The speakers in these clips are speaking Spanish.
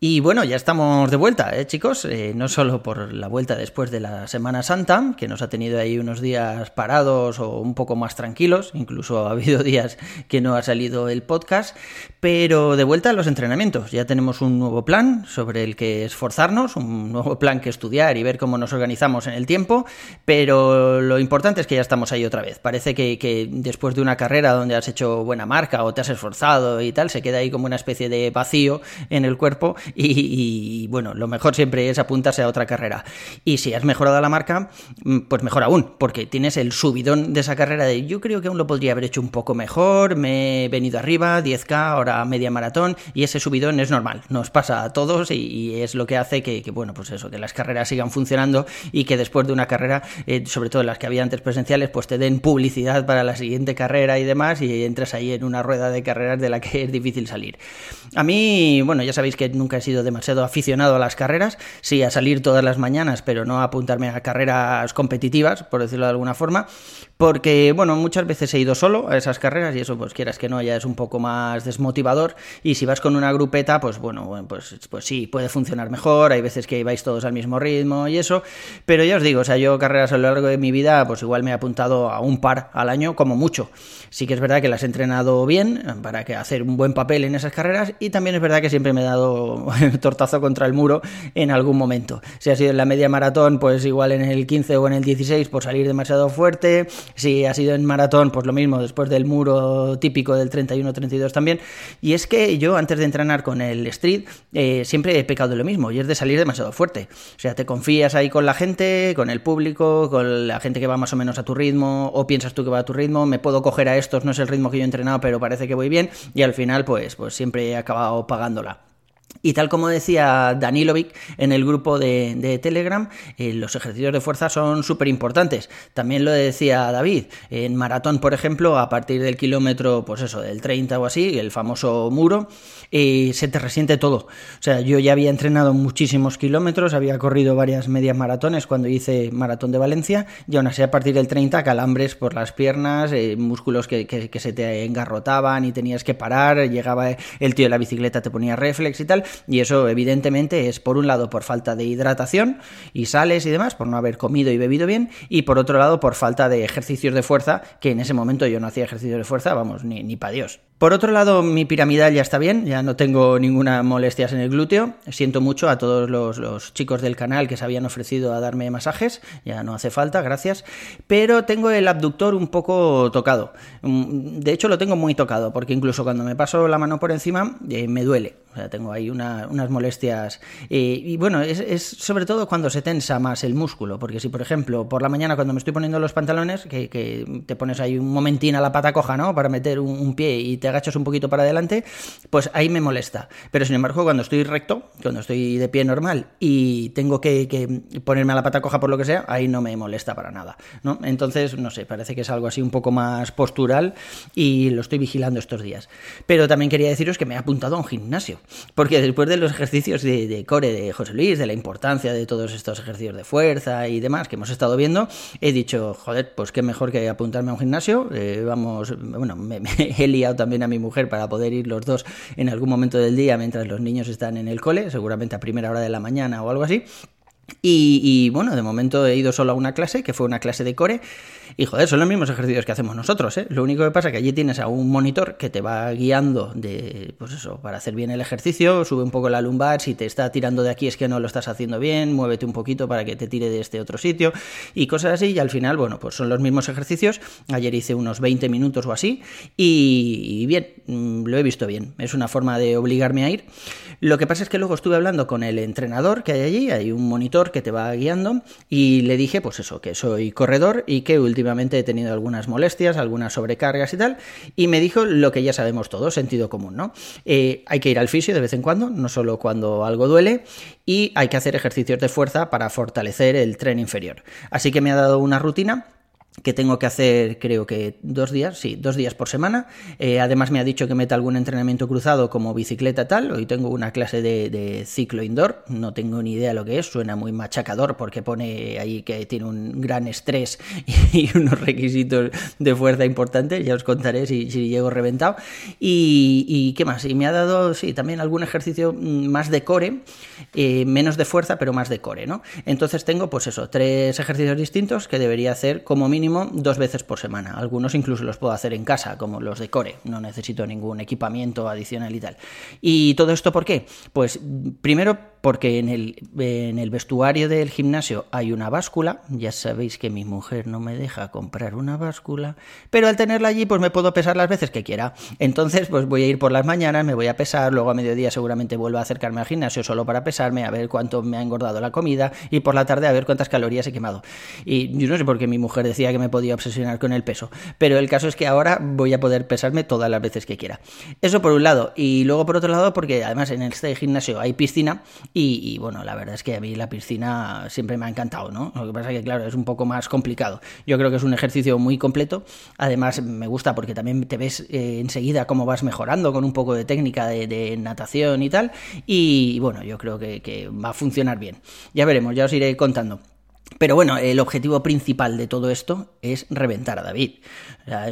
Y bueno, ya estamos de vuelta, ¿eh, chicos? Eh, no solo por la vuelta después de la Semana Santa, que nos ha tenido ahí unos días parados o un poco más tranquilos, incluso ha habido días que no ha salido el podcast, pero de vuelta a los entrenamientos. Ya tenemos un nuevo plan sobre el que esforzarnos, un nuevo plan que estudiar y ver cómo nos organizamos en el tiempo, pero lo importante es que ya estamos ahí otra vez. Parece que, después de una carrera donde has hecho buena marca o te has esforzado y tal, se queda ahí como una especie de vacío en el cuerpo y, bueno, lo mejor siempre es apuntarse a otra carrera. Y si has mejorado la marca, mm, pues mejor aún, porque tienes el subidón de esa carrera de yo creo que aún lo podría haber hecho un poco mejor, me he venido arriba, 10K, ahora media maratón, y ese subidón es normal, nos pasa a todos y, es lo que hace que, bueno, pues eso, que las carreras sigan funcionando y que después de una carrera, eh, sobre todo las que había antes presenciales, pues te den publicidad para la siguiente carrera y demás y entras ahí en una rueda de carreras de la que es difícil salir. A mí, bueno, ya sabéis que nunca he sido demasiado aficionado a las carreras, sí a salir todas las mañanas, pero no a apuntarme a carreras competitivas, por decirlo de alguna forma, porque, bueno, muchas veces he ido solo a esas carreras y eso, pues quieras que no, ya es un poco más desmotivador, y si vas con una grupeta, pues bueno, pues, pues sí, puede funcionar mejor, hay veces que vais todos al mismo ritmo y eso, pero ya os digo, o sea, yo carreras a lo largo de mi vida, pues igual me he apuntado a un par al año, como mucho. Sí que es verdad que las he entrenado bien para que hacer un buen papel en esas carreras, y también es verdad que siempre me he dado tortazo contra el muro en algún momento. Si ha sido en la media maratón, pues igual en el 15 o en el 16 por salir demasiado fuerte. Si ha sido en maratón, pues lo mismo, después del muro típico del 31-32 también. Y es que yo antes de entrenar con el street eh, siempre he pecado de lo mismo y es de salir demasiado fuerte. O sea, te confías ahí con la gente, con el público, con la gente que va más o menos a tu ritmo o piensas tú que va a tu ritmo, me puedo coger a estos, no es el ritmo que yo he entrenado, pero parece que voy bien y al final pues, pues siempre he acabado pagándola. Y tal como decía Danilovic en el grupo de, Telegram, eh, los ejercicios de fuerza son súper importantes. También lo decía David. En maratón, por ejemplo, a partir del kilómetro, pues eso, del 30 o así, el famoso muro, eh, se te resiente todo. O sea, yo ya había entrenado muchísimos kilómetros, había corrido varias medias maratones cuando hice maratón de Valencia, y aún así a partir del 30, calambres por las piernas, eh, músculos que, que se te engarrotaban y tenías que parar, llegaba el tío de la bicicleta, te ponía reflex y tal y eso evidentemente es por un lado por falta de hidratación y sales y demás, por no haber comido y bebido bien, y por otro lado por falta de ejercicios de fuerza, que en ese momento yo no hacía ejercicios de fuerza, vamos, ni, ni para Dios. Por otro lado, mi piramidal ya está bien, ya no tengo ninguna molestias en el glúteo. Siento mucho a todos los, chicos del canal que se habían ofrecido a darme masajes, ya no hace falta, gracias. Pero tengo el abductor un poco tocado. Mm, de hecho, lo tengo muy tocado, porque incluso cuando me paso la mano por encima, eh, me duele. O sea, tengo ahí unas molestias. Eh, y bueno, es, sobre todo cuando se tensa más el músculo, porque si, por ejemplo, por la mañana cuando me estoy poniendo los pantalones, que, te pones ahí un momentín a la pata coja, ¿no? Para meter un pie y te agachas un poquito para adelante, pues ahí me molesta. Pero sin embargo, cuando estoy recto, cuando estoy de pie normal y tengo que, ponerme a la pata coja por lo que sea, ahí no me molesta para nada. ¿no? Entonces, no sé, parece que es algo así un poco más postural y lo estoy vigilando estos días. Pero también quería deciros que me he apuntado a un gimnasio, porque después de los ejercicios de, core de José Luis, de la importancia de todos estos ejercicios de fuerza y demás que hemos estado viendo, he dicho, joder, pues qué mejor que apuntarme a un gimnasio. Eh, vamos, bueno, me he liado también a mi mujer para poder ir los dos en algún momento del día mientras los niños están en el cole, seguramente a primera hora de la mañana o algo así. Y, bueno, de momento he ido solo a una clase, que fue una clase de core, y joder, son los mismos ejercicios que hacemos nosotros, ¿eh? Lo único que pasa es que allí tienes a un monitor que te va guiando de, pues eso, para hacer bien el ejercicio, sube un poco la lumbar, si te está tirando de aquí es que no lo estás haciendo bien, muévete un poquito para que te tire de este otro sitio, y cosas así, y al final, bueno, pues son los mismos ejercicios, ayer hice unos 20 minutos o así, y bien, mm, lo he visto bien, es una forma de obligarme a ir. Lo que pasa es que luego estuve hablando con el entrenador que hay allí, hay un monitor que te va guiando y le dije pues eso, que soy corredor y que últimamente he tenido algunas molestias, algunas sobrecargas y tal, y me dijo lo que ya sabemos todos, sentido común, ¿no? Eh, hay que ir al fisio de vez en cuando, no solo cuando algo duele, y hay que hacer ejercicios de fuerza para fortalecer el tren inferior. Así que me ha dado una rutina que tengo que hacer creo que dos días, sí, dos días por semana. Eh, además me ha dicho que meta algún entrenamiento cruzado como bicicleta tal. Hoy tengo una clase de, ciclo indoor, no tengo ni idea lo que es, suena muy machacador porque pone ahí que tiene un gran estrés y unos requisitos de fuerza importantes, ya os contaré si, llego reventado. Y, qué más, y me ha dado, sí, también algún ejercicio mm, más de core, eh, menos de fuerza, pero más de core, ¿no? Entonces tengo pues eso, tres ejercicios distintos que debería hacer como mínimo dos veces por semana. Algunos incluso los puedo hacer en casa, como los de Core. No necesito ningún equipamiento adicional y tal. ¿Y todo esto por qué? Pues primero porque en el, en el vestuario del gimnasio hay una báscula. Ya sabéis que mi mujer no me deja comprar una báscula, pero al tenerla allí pues me puedo pesar las veces que quiera. Entonces pues voy a ir por las mañanas, me voy a pesar, luego a mediodía seguramente vuelvo a acercarme al gimnasio solo para pesarme, a ver cuánto me ha engordado la comida y por la tarde a ver cuántas calorías he quemado. Y yo no sé por qué mi mujer decía que me podía obsesionar con el peso, pero el caso es que ahora voy a poder pesarme todas las veces que quiera. Eso por un lado, y luego por otro lado porque además en este gimnasio hay piscina y, bueno, la verdad es que a mí la piscina siempre me ha encantado, ¿no? Lo que pasa es que, claro, es un poco más complicado. Yo creo que es un ejercicio muy completo. Además, me gusta porque también te ves eh, enseguida cómo vas mejorando con un poco de técnica de, natación y tal. Y bueno, yo creo que va a funcionar bien. Ya veremos, ya os iré contando. Pero bueno, el objetivo principal de todo esto es reventar a David.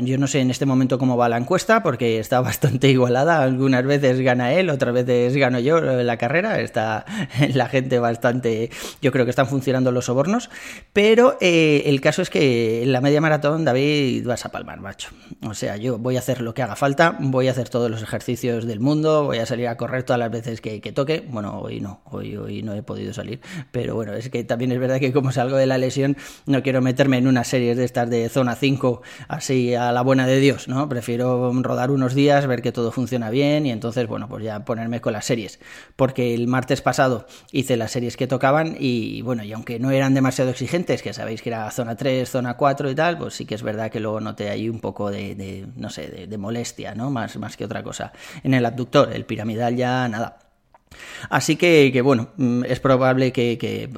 Yo no sé en este momento cómo va la encuesta, porque está bastante igualada. Algunas veces gana él, otras veces gano yo la carrera. Está la gente bastante. Yo creo que están funcionando los sobornos. Pero eh, el caso es que en la media maratón, David, vas a palmar, macho. O sea, yo voy a hacer lo que haga falta, voy a hacer todos los ejercicios del mundo, voy a salir a correr todas las veces que, toque. Bueno, hoy no, hoy, hoy no he podido salir. Pero bueno, es que también es verdad que como salgo de la lesión, no quiero meterme en unas series de estas de zona 5 así a la buena de Dios, ¿no? Prefiero rodar unos días, ver que todo funciona bien y entonces, bueno, pues ya ponerme con las series. Porque el martes pasado hice las series que tocaban y bueno, y aunque no eran demasiado exigentes, que sabéis que era zona 3, zona 4 y tal, pues sí que es verdad que luego noté ahí un poco de, no sé, de, de molestia, ¿no? Más, más que otra cosa. En el abductor, el piramidal ya nada. Así que, bueno, mm, es probable que,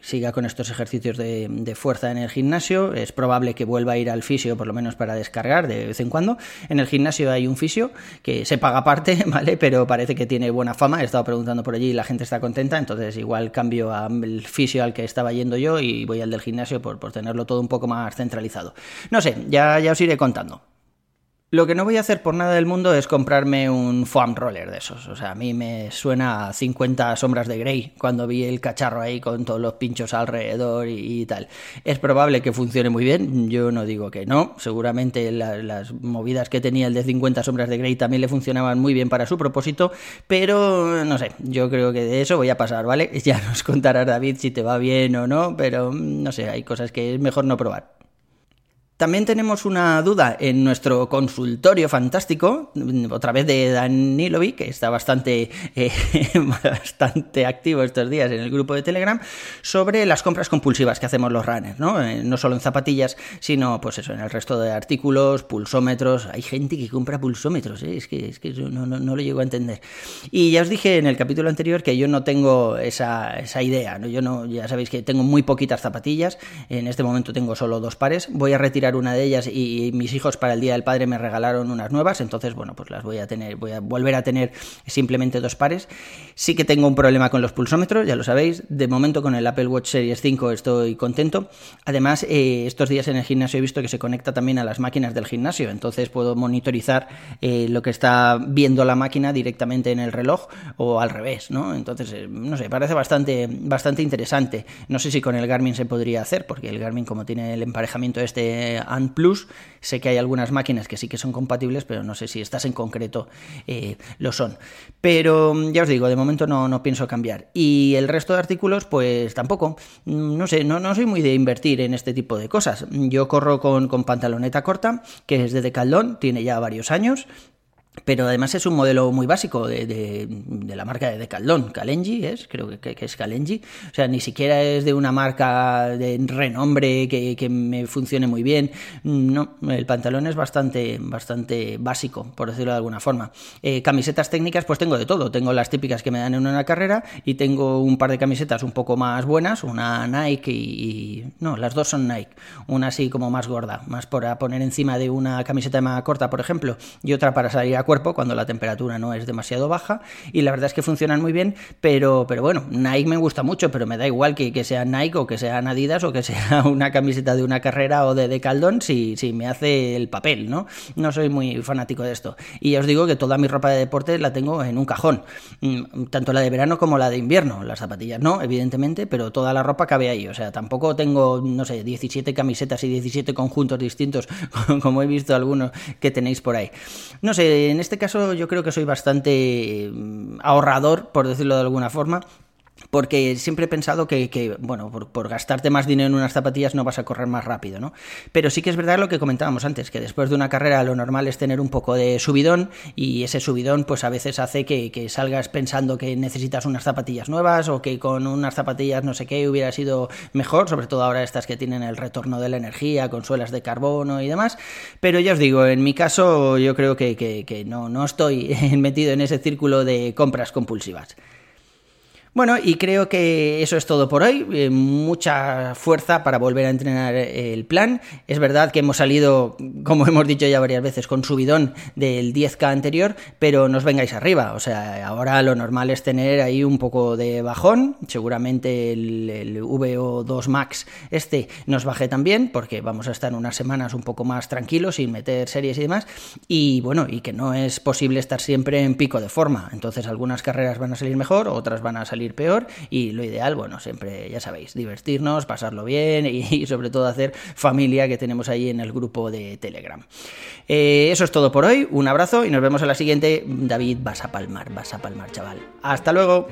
siga con estos ejercicios de, fuerza en el gimnasio, es probable que vuelva a ir al fisio por lo menos para descargar de vez en cuando. En el gimnasio hay un fisio que se paga aparte, ¿vale? Pero parece que tiene buena fama, he estado preguntando por allí y la gente está contenta, entonces igual cambio al fisio al que estaba yendo yo y voy al del gimnasio por, por tenerlo todo un poco más centralizado. No sé, ya, ya os iré contando. Lo que no voy a hacer por nada del mundo es comprarme un foam roller de esos. O sea, a mí me suena a 50 sombras de Grey cuando vi el cacharro ahí con todos los pinchos alrededor y, tal. Es probable que funcione muy bien, yo no digo que no. Seguramente las movidas que tenía el de 50 sombras de Grey también le funcionaban muy bien para su propósito, pero no sé, yo creo que de eso voy a pasar, ¿vale? Ya nos contará David si te va bien o no, pero no sé, hay cosas que es mejor no probar. También tenemos una duda en nuestro consultorio fantástico, otra vez de Danilovic, que está bastante, eh, bastante activo estos días en el grupo de Telegram, sobre las compras compulsivas que hacemos los runners, ¿no? Eh, no solo en zapatillas, sino pues eso, en el resto de artículos, pulsómetros. Hay gente que compra pulsómetros, ¿eh? es que, es que no, no, no, lo llego a entender. Y ya os dije en el capítulo anterior que yo no tengo esa, esa idea, ¿no? Yo no, ya sabéis que tengo muy poquitas zapatillas, en este momento tengo solo dos pares, voy a retirar una de ellas y mis hijos para el Día del Padre me regalaron unas nuevas, entonces bueno, pues las voy a tener, voy a volver a tener simplemente dos pares. Sí que tengo un problema con los pulsómetros, ya lo sabéis, de momento con el Apple Watch Series 5 estoy contento. Además, eh, estos días en el gimnasio he visto que se conecta también a las máquinas del gimnasio, entonces puedo monitorizar eh, lo que está viendo la máquina directamente en el reloj o al revés, ¿no? Entonces, eh, no sé, parece bastante, bastante interesante. No sé si con el Garmin se podría hacer, porque el Garmin como tiene el emparejamiento este ANT Plus. Sé que hay algunas máquinas que sí que son compatibles, pero no sé si estas en concreto eh, lo son. Pero mm, ya os digo, de momento no, no, pienso cambiar. Y el resto de artículos, pues tampoco. Mm, no sé, no, no soy muy de invertir en este tipo de cosas. Yo corro con, con pantaloneta corta, que es de Decathlon, tiene ya varios años. Pero además es un modelo muy básico de, de, la marca de Decathlon, Kalenji es, creo que, que, es Kalenji, o sea, ni siquiera es de una marca de renombre que, que, me funcione muy bien, no, el pantalón es bastante, bastante básico, por decirlo de alguna forma. Eh, camisetas técnicas, pues tengo de todo, tengo las típicas que me dan en una carrera y tengo un par de camisetas un poco más buenas, una Nike y, no, las dos son Nike, una así como más gorda, más para poner encima de una camiseta más corta, por ejemplo, y otra para salir a cuerpo cuando la temperatura no es demasiado baja y la verdad es que funcionan muy bien, pero, pero bueno, Nike me gusta mucho, pero me da igual que, que sea Nike o que sea Adidas o que sea una camiseta de una carrera o de Decaldón si, si me hace el papel, ¿no? No soy muy fanático de esto. Y ya os digo que toda mi ropa de deporte la tengo en un cajón, mm, tanto la de verano como la de invierno, las zapatillas no, evidentemente, pero toda la ropa cabe ahí, o sea, tampoco tengo, no sé, 17 camisetas y 17 conjuntos distintos, como he visto algunos que tenéis por ahí. No sé, en este caso yo creo que soy bastante mm, ahorrador, por decirlo de alguna forma, porque siempre he pensado que, bueno, por, gastarte más dinero en unas zapatillas no vas a correr más rápido, ¿no? Pero sí que es verdad lo que comentábamos antes, que después de una carrera lo normal es tener un poco de subidón y ese subidón pues a veces hace que, salgas pensando que necesitas unas zapatillas nuevas o que con unas zapatillas no sé qué hubiera sido mejor, sobre todo ahora estas que tienen el retorno de la energía, con suelas de carbono y demás, pero ya os digo, en mi caso yo creo que, que no, no estoy metido en ese círculo de compras compulsivas. Bueno, y creo que eso es todo por hoy. Eh, mucha fuerza para volver a entrenar el plan. Es verdad que hemos salido, como hemos dicho ya varias veces, con subidón del 10K anterior, pero no os vengáis arriba. O sea, ahora lo normal es tener ahí un poco de bajón. Seguramente el, VO2 Max este nos baje también, porque vamos a estar unas semanas un poco más tranquilos, sin meter series y demás. Y bueno, y que no es posible estar siempre en pico de forma. Entonces, algunas carreras van a salir mejor, otras van a salir peor y lo ideal, bueno, siempre, ya sabéis, divertirnos, pasarlo bien y, sobre todo hacer familia que tenemos ahí en el grupo de Telegram. Eh, eso es todo por hoy, un abrazo y nos vemos en la siguiente. David, vas a palmar, vas a palmar, chaval. Hasta luego.